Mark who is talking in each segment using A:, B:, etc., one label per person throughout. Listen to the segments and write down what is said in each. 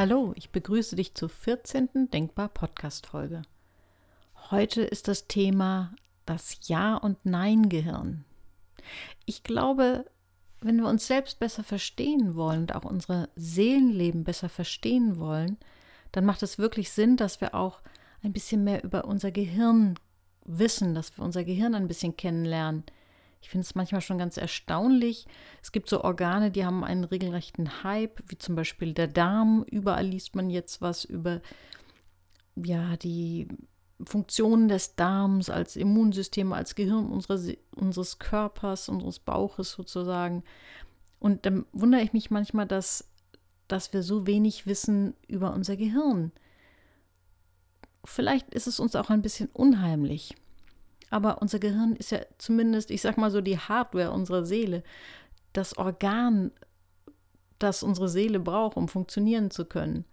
A: Hallo, ich begrüße dich zur 14. Denkbar Podcast Folge. Heute ist das Thema das Ja und Nein Gehirn. Ich glaube, wenn wir uns selbst besser verstehen wollen und auch unsere Seelenleben besser verstehen wollen, dann macht es wirklich Sinn, dass wir auch ein bisschen mehr über unser Gehirn wissen, dass wir unser Gehirn ein bisschen kennenlernen. Ich finde es manchmal schon ganz erstaunlich. Es gibt so Organe, die haben einen regelrechten Hype, wie zum Beispiel der Darm. Überall liest man jetzt was über ja, die Funktionen des Darms als Immunsystem, als Gehirn unseres, unseres Körpers, unseres Bauches sozusagen. Und dann wundere ich mich manchmal, dass, dass wir so wenig wissen über unser Gehirn. Vielleicht ist es uns auch ein bisschen unheimlich. Aber unser Gehirn ist ja zumindest, ich sag mal so, die Hardware unserer Seele, das Organ, das unsere Seele braucht, um funktionieren zu können.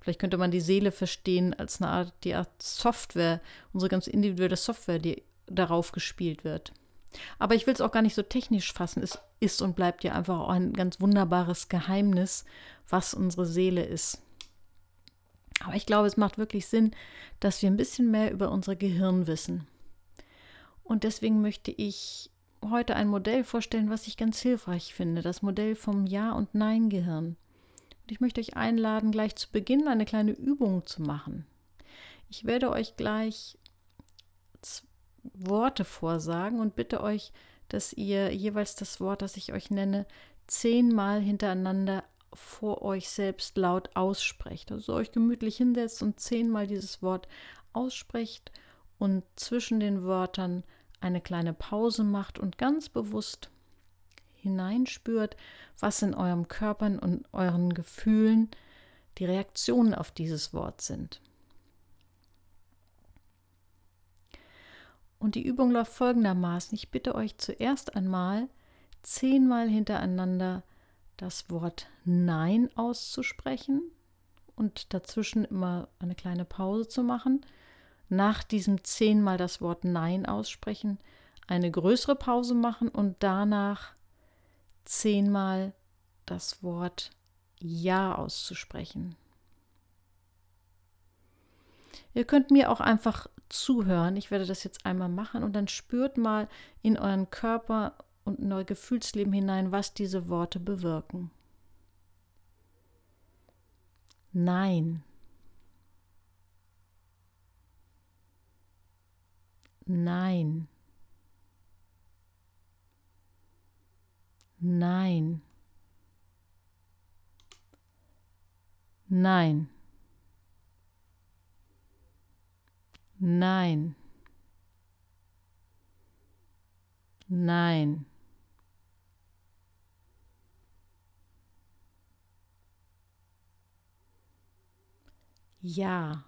A: Vielleicht könnte man die Seele verstehen als eine Art, die Art Software, unsere ganz individuelle Software, die darauf gespielt wird. Aber ich will es auch gar nicht so technisch fassen. Es ist und bleibt ja einfach auch ein ganz wunderbares Geheimnis, was unsere Seele ist. Aber ich glaube, es macht wirklich Sinn, dass wir ein bisschen mehr über unser Gehirn wissen. Und deswegen möchte ich heute ein Modell vorstellen, was ich ganz hilfreich finde. Das Modell vom Ja- und Nein-Gehirn. Und ich möchte euch einladen, gleich zu Beginn eine kleine Übung zu machen. Ich werde euch gleich Worte vorsagen und bitte euch, dass ihr jeweils das Wort, das ich euch nenne, zehnmal hintereinander vor euch selbst laut aussprecht. Also euch gemütlich hinsetzt und zehnmal dieses Wort aussprecht und zwischen den Wörtern eine kleine Pause macht und ganz bewusst hineinspürt, was in eurem Körper und euren Gefühlen die Reaktionen auf dieses Wort sind. Und die Übung läuft folgendermaßen. Ich bitte euch zuerst einmal zehnmal hintereinander das Wort Nein auszusprechen und dazwischen immer eine kleine Pause zu machen nach diesem zehnmal das Wort Nein aussprechen, eine größere Pause machen und danach zehnmal das Wort Ja auszusprechen. Ihr könnt mir auch einfach zuhören. Ich werde das jetzt einmal machen und dann spürt mal in euren Körper und in euer Gefühlsleben hinein, was diese Worte bewirken. Nein. Nein. Nein. Nein. Nein. Nein. Ja.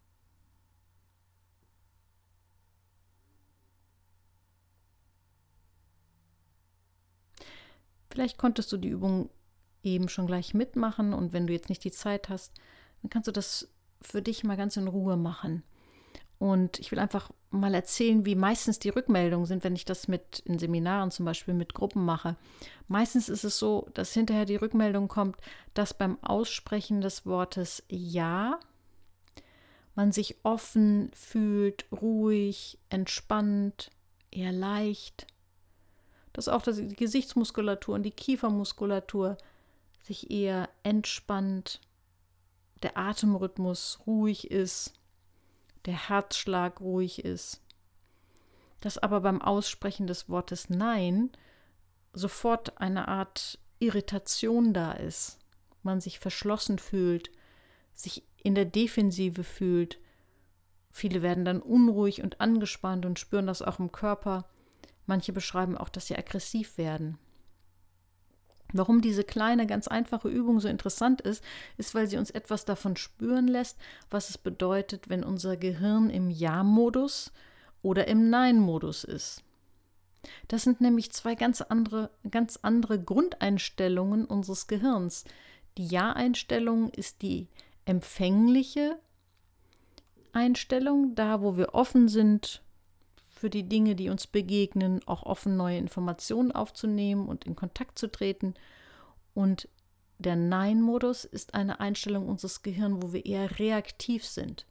A: Vielleicht konntest du die Übung eben schon gleich mitmachen und wenn du jetzt nicht die Zeit hast, dann kannst du das für dich mal ganz in Ruhe machen. Und ich will einfach mal erzählen, wie meistens die Rückmeldungen sind, wenn ich das mit in Seminaren zum Beispiel mit Gruppen mache. Meistens ist es so, dass hinterher die Rückmeldung kommt, dass beim Aussprechen des Wortes Ja man sich offen fühlt, ruhig, entspannt, eher leicht dass auch die Gesichtsmuskulatur und die Kiefermuskulatur sich eher entspannt, der Atemrhythmus ruhig ist, der Herzschlag ruhig ist. Dass aber beim Aussprechen des Wortes Nein sofort eine Art Irritation da ist, man sich verschlossen fühlt, sich in der Defensive fühlt. Viele werden dann unruhig und angespannt und spüren das auch im Körper Manche beschreiben auch, dass sie aggressiv werden. Warum diese kleine, ganz einfache Übung so interessant ist, ist, weil sie uns etwas davon spüren lässt, was es bedeutet, wenn unser Gehirn im Ja-Modus oder im Nein-Modus ist. Das sind nämlich zwei ganz andere, ganz andere Grundeinstellungen unseres Gehirns. Die Ja-Einstellung ist die empfängliche Einstellung, da wo wir offen sind für die Dinge, die uns begegnen, auch offen neue Informationen aufzunehmen und in Kontakt zu treten. Und der Nein-Modus ist eine Einstellung unseres Gehirns, wo wir eher reaktiv sind.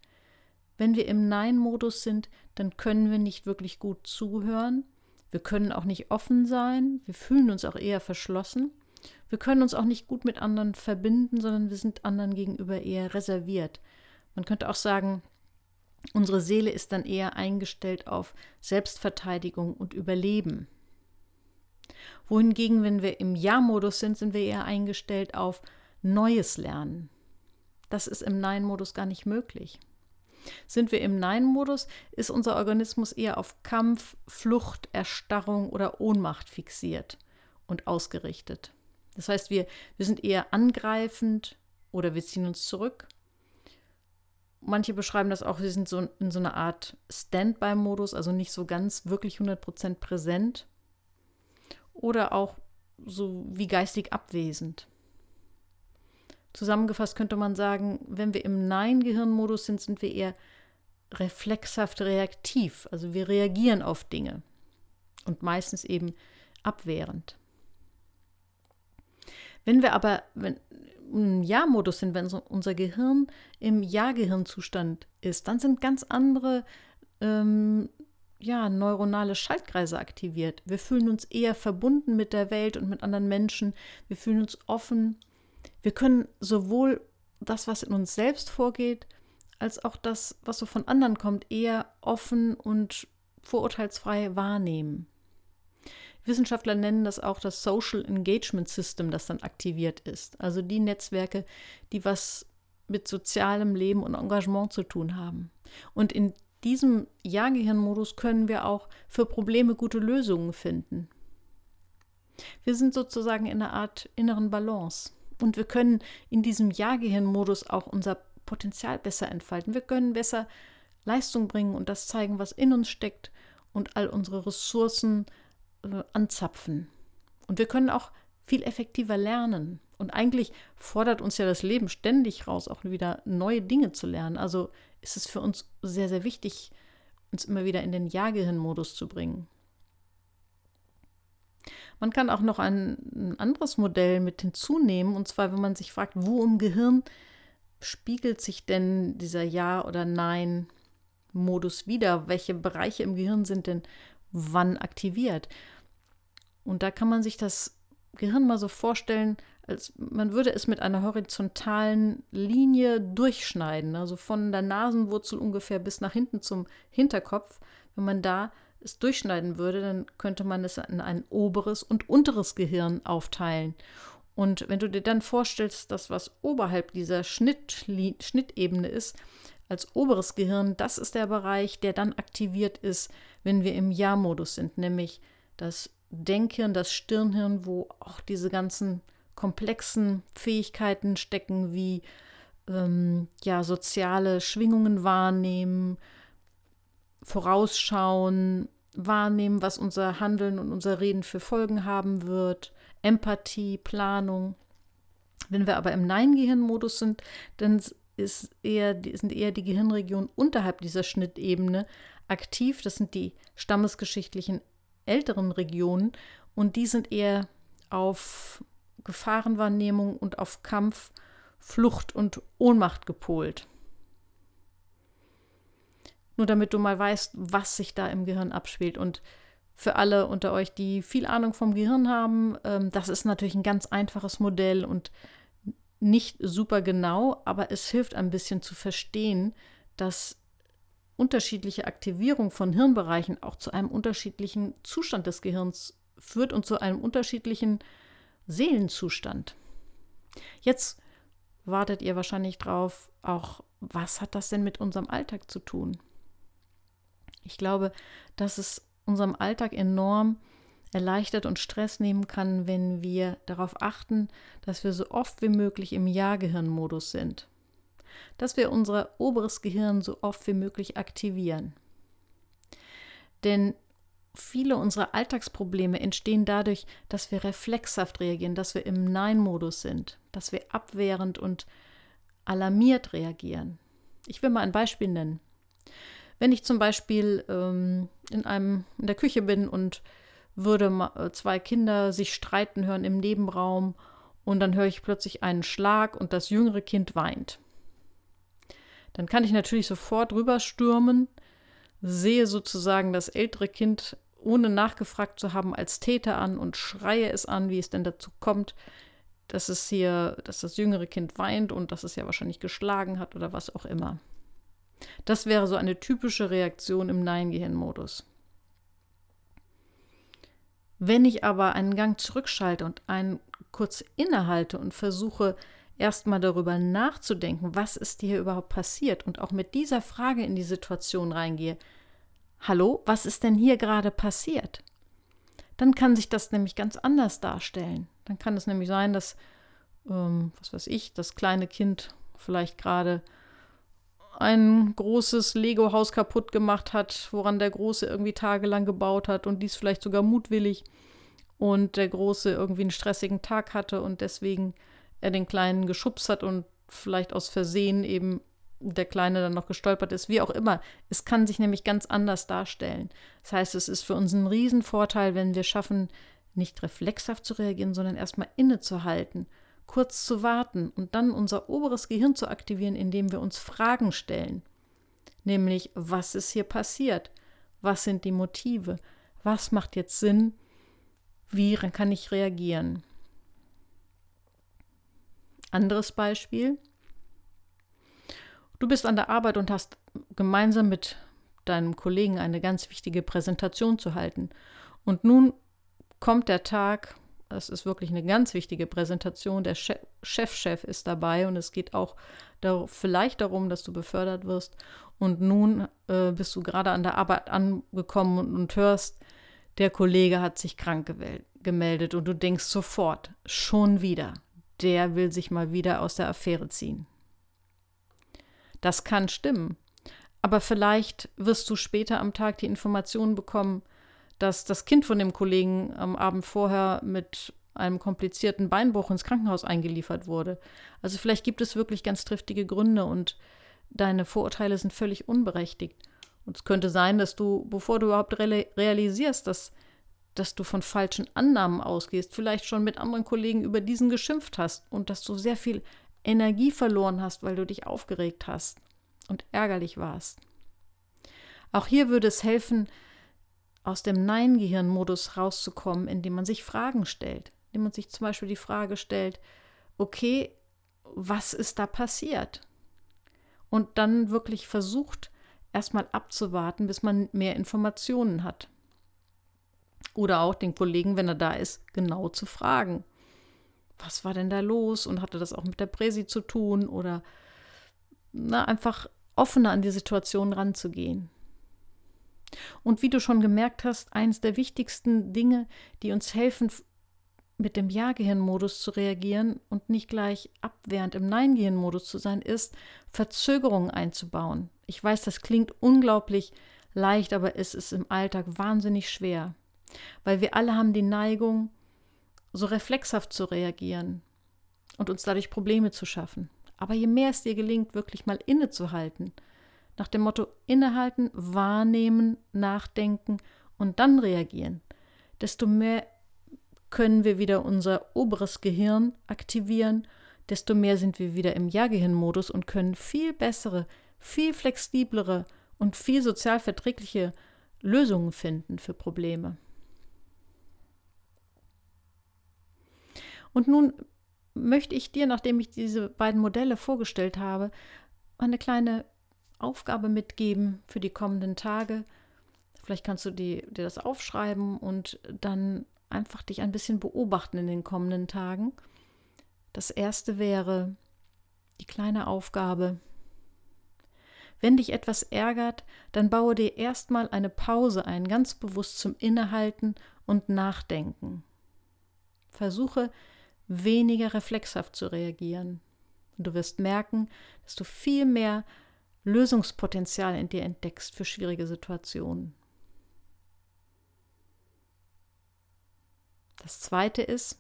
A: Wenn wir im Nein-Modus sind, dann können wir nicht wirklich gut zuhören. Wir können auch nicht offen sein. Wir fühlen uns auch eher verschlossen. Wir können uns auch nicht gut mit anderen verbinden, sondern wir sind anderen gegenüber eher reserviert. Man könnte auch sagen, Unsere Seele ist dann eher eingestellt auf Selbstverteidigung und Überleben. Wohingegen, wenn wir im Ja-Modus sind, sind wir eher eingestellt auf Neues Lernen. Das ist im Nein-Modus gar nicht möglich. Sind wir im Nein-Modus, ist unser Organismus eher auf Kampf, Flucht, Erstarrung oder Ohnmacht fixiert und ausgerichtet. Das heißt, wir, wir sind eher angreifend oder wir ziehen uns zurück Manche beschreiben das auch, sie sind so in so einer Art Standby-Modus, also nicht so ganz wirklich 100% präsent. Oder auch so wie geistig abwesend. Zusammengefasst könnte man sagen, wenn wir im Nein-Gehirn-Modus sind, sind wir eher reflexhaft reaktiv. Also wir reagieren auf Dinge und meistens eben abwehrend. Wenn wir aber, wenn, Ja-Modus sind, wenn unser Gehirn im Ja-Gehirnzustand ist, dann sind ganz andere ähm, ja, neuronale Schaltkreise aktiviert. Wir fühlen uns eher verbunden mit der Welt und mit anderen Menschen. Wir fühlen uns offen. Wir können sowohl das, was in uns selbst vorgeht, als auch das, was so von anderen kommt, eher offen und vorurteilsfrei wahrnehmen. Wissenschaftler nennen das auch das Social Engagement System, das dann aktiviert ist. Also die Netzwerke, die was mit sozialem Leben und Engagement zu tun haben. Und in diesem Ja-Gehirn-Modus können wir auch für Probleme gute Lösungen finden. Wir sind sozusagen in einer Art inneren Balance. Und wir können in diesem Ja-Gehirn-Modus auch unser Potenzial besser entfalten. Wir können besser Leistung bringen und das zeigen, was in uns steckt und all unsere Ressourcen äh, anzapfen. Und wir können auch viel effektiver lernen. Und eigentlich fordert uns ja das Leben ständig raus, auch wieder neue Dinge zu lernen. Also ist es für uns sehr, sehr wichtig, uns immer wieder in den Ja-Gehirn-Modus zu bringen. Man kann auch noch ein, ein, anderes Modell mit hinzunehmen, und zwar, wenn man sich fragt, wo im Gehirn spiegelt sich denn dieser Ja- oder Nein-Modus wieder? Welche Bereiche im Gehirn sind denn wann aktiviert. Und da kann man sich das Gehirn mal so vorstellen, als man würde es mit einer horizontalen Linie durchschneiden, also von der Nasenwurzel ungefähr bis nach hinten zum Hinterkopf. Wenn man da es durchschneiden würde, dann könnte man es in ein oberes und unteres Gehirn aufteilen. Und wenn du dir dann vorstellst, dass was oberhalb dieser Schnitt, Schnittebene ist, als oberes Gehirn, das ist der Bereich, der dann aktiviert ist, wenn wir im Ja-Modus sind, nämlich das Denkhirn, das Stirnhirn, wo auch diese ganzen komplexen Fähigkeiten stecken, wie ähm, ja, soziale Schwingungen wahrnehmen, vorausschauen, wahrnehmen, was unser Handeln und unser Reden für Folgen haben wird, Empathie, Planung. Wenn wir aber im Nein-Gehirn-Modus sind, dann ist eher, sind eher die Gehirnregionen unterhalb dieser Schnittebene aktiv. Das sind die stammesgeschichtlichen älteren Regionen und die sind eher auf Gefahrenwahrnehmung und auf Kampf, Flucht und Ohnmacht gepolt. Nur damit du mal weißt, was sich da im Gehirn abspielt. Und für alle unter euch, die viel Ahnung vom Gehirn haben, ähm, das ist natürlich ein ganz einfaches Modell und nicht super genau, aber es hilft ein bisschen zu verstehen, dass unterschiedliche Aktivierung von Hirnbereichen auch zu einem unterschiedlichen Zustand des Gehirns führt und zu einem unterschiedlichen Seelenzustand. Jetzt wartet ihr wahrscheinlich drauf, auch was hat das denn mit unserem Alltag zu tun? Ich glaube, dass es unserem Alltag enorm erleichtert und Stress nehmen kann, wenn wir darauf achten, dass wir so oft wie möglich im Ja-Gehirn-Modus sind. Dass wir unser oberes Gehirn so oft wie möglich aktivieren. Denn viele unserer Alltagsprobleme entstehen dadurch, dass wir reflexhaft reagieren, dass wir im Nein-Modus sind, dass wir abwehrend und alarmiert reagieren. Ich will mal ein Beispiel nennen. Wenn ich zum Beispiel ähm, in, einem, in der Küche bin und würde äh, zwei Kinder sich streiten hören im Nebenraum und dann höre ich plötzlich einen Schlag und das jüngere Kind weint. Dann kann ich natürlich sofort rüberstürmen, sehe sozusagen das ältere Kind ohne nachgefragt zu haben als Täter an und schreie es an, wie es denn dazu kommt, dass es hier, dass das jüngere Kind weint und dass es ja wahrscheinlich geschlagen hat oder was auch immer. Das wäre so eine typische Reaktion im Nein-Gehirn-Modus. Wenn ich aber einen Gang zurückschalte und einen kurz innehalte und versuche, erstmal darüber nachzudenken, was ist hier überhaupt passiert und auch mit dieser Frage in die Situation reingehe, hallo, was ist denn hier gerade passiert? Dann kann sich das nämlich ganz anders darstellen. Dann kann es nämlich sein, dass, ähm, was weiß ich, das kleine Kind vielleicht gerade ein großes Lego-Haus kaputt gemacht hat, woran der Große irgendwie tagelang gebaut hat und dies vielleicht sogar mutwillig und der Große irgendwie einen stressigen Tag hatte und deswegen er den Kleinen geschubst hat und vielleicht aus Versehen eben der Kleine dann noch gestolpert ist, wie auch immer. Es kann sich nämlich ganz anders darstellen. Das heißt, es ist für uns ein Riesenvorteil, wenn wir schaffen, nicht reflexhaft zu reagieren, sondern erstmal innezuhalten kurz zu warten und dann unser oberes Gehirn zu aktivieren, indem wir uns Fragen stellen. Nämlich, was ist hier passiert? Was sind die Motive? Was macht jetzt Sinn? Wie kann ich reagieren? Anderes Beispiel. Du bist an der Arbeit und hast gemeinsam mit deinem Kollegen eine ganz wichtige Präsentation zu halten. Und nun kommt der Tag, es ist wirklich eine ganz wichtige Präsentation. Der Chefchef -Chef ist dabei und es geht auch dar vielleicht darum, dass du befördert wirst. Und nun äh, bist du gerade an der Arbeit angekommen und, und hörst, der Kollege hat sich krank gemeldet und du denkst sofort, schon wieder, der will sich mal wieder aus der Affäre ziehen. Das kann stimmen. Aber vielleicht wirst du später am Tag die Information bekommen, dass das Kind von dem Kollegen am Abend vorher mit einem komplizierten Beinbruch ins Krankenhaus eingeliefert wurde. Also vielleicht gibt es wirklich ganz triftige Gründe und deine Vorurteile sind völlig unberechtigt. Und es könnte sein, dass du, bevor du überhaupt realisierst, dass, dass du von falschen Annahmen ausgehst, vielleicht schon mit anderen Kollegen über diesen geschimpft hast und dass du sehr viel Energie verloren hast, weil du dich aufgeregt hast und ärgerlich warst. Auch hier würde es helfen, aus dem Nein-Gehirn-Modus rauszukommen, indem man sich Fragen stellt. Indem man sich zum Beispiel die Frage stellt, okay, was ist da passiert? Und dann wirklich versucht, erstmal abzuwarten, bis man mehr Informationen hat. Oder auch den Kollegen, wenn er da ist, genau zu fragen. Was war denn da los und hatte das auch mit der Präsi zu tun? Oder na, einfach offener an die Situation ranzugehen. Und wie du schon gemerkt hast, eines der wichtigsten Dinge, die uns helfen, mit dem Ja-Gehirn-Modus zu reagieren und nicht gleich abwehrend im Nein-Gehirn-Modus zu sein, ist, Verzögerungen einzubauen. Ich weiß, das klingt unglaublich leicht, aber es ist im Alltag wahnsinnig schwer, weil wir alle haben die Neigung, so reflexhaft zu reagieren und uns dadurch Probleme zu schaffen. Aber je mehr es dir gelingt, wirklich mal innezuhalten, nach dem Motto innehalten, wahrnehmen, nachdenken und dann reagieren, desto mehr können wir wieder unser oberes Gehirn aktivieren, desto mehr sind wir wieder im Ja-Gehirn-Modus und können viel bessere, viel flexiblere und viel sozial verträgliche Lösungen finden für Probleme. Und nun möchte ich dir, nachdem ich diese beiden Modelle vorgestellt habe, eine kleine Aufgabe mitgeben für die kommenden Tage. Vielleicht kannst du die, dir das aufschreiben und dann einfach dich ein bisschen beobachten in den kommenden Tagen. Das erste wäre die kleine Aufgabe. Wenn dich etwas ärgert, dann baue dir erstmal eine Pause ein, ganz bewusst zum Innehalten und Nachdenken. Versuche weniger reflexhaft zu reagieren. Du wirst merken, dass du viel mehr Lösungspotenzial in dir entdeckst für schwierige Situationen. Das zweite ist,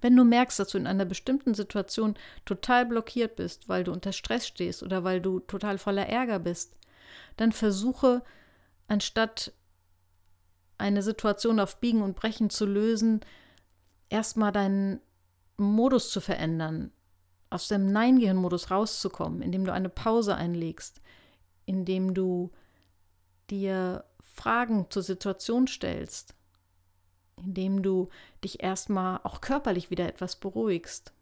A: wenn du merkst, dass du in einer bestimmten Situation total blockiert bist, weil du unter Stress stehst oder weil du total voller Ärger bist, dann versuche, anstatt eine Situation auf Biegen und Brechen zu lösen, erstmal deinen Modus zu verändern, aus dem Nein-Gehirn-Modus rauszukommen, indem du eine Pause einlegst, indem du dir Fragen zur Situation stellst indem du dich erstmal auch körperlich wieder etwas beruhigst.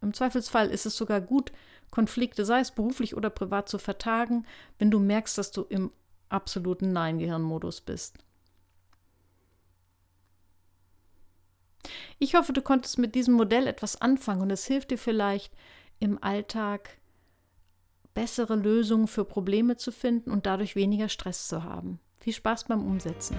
A: Im Zweifelsfall ist es sogar gut, Konflikte, sei es beruflich oder privat, zu vertagen, wenn du merkst, dass du im absoluten Nein-Gehirn-Modus bist. Ich hoffe, du konntest mit diesem Modell etwas anfangen und es hilft dir vielleicht im Alltag bessere Lösungen für Probleme zu finden und dadurch weniger Stress zu haben. Viel Spaß beim Umsetzen.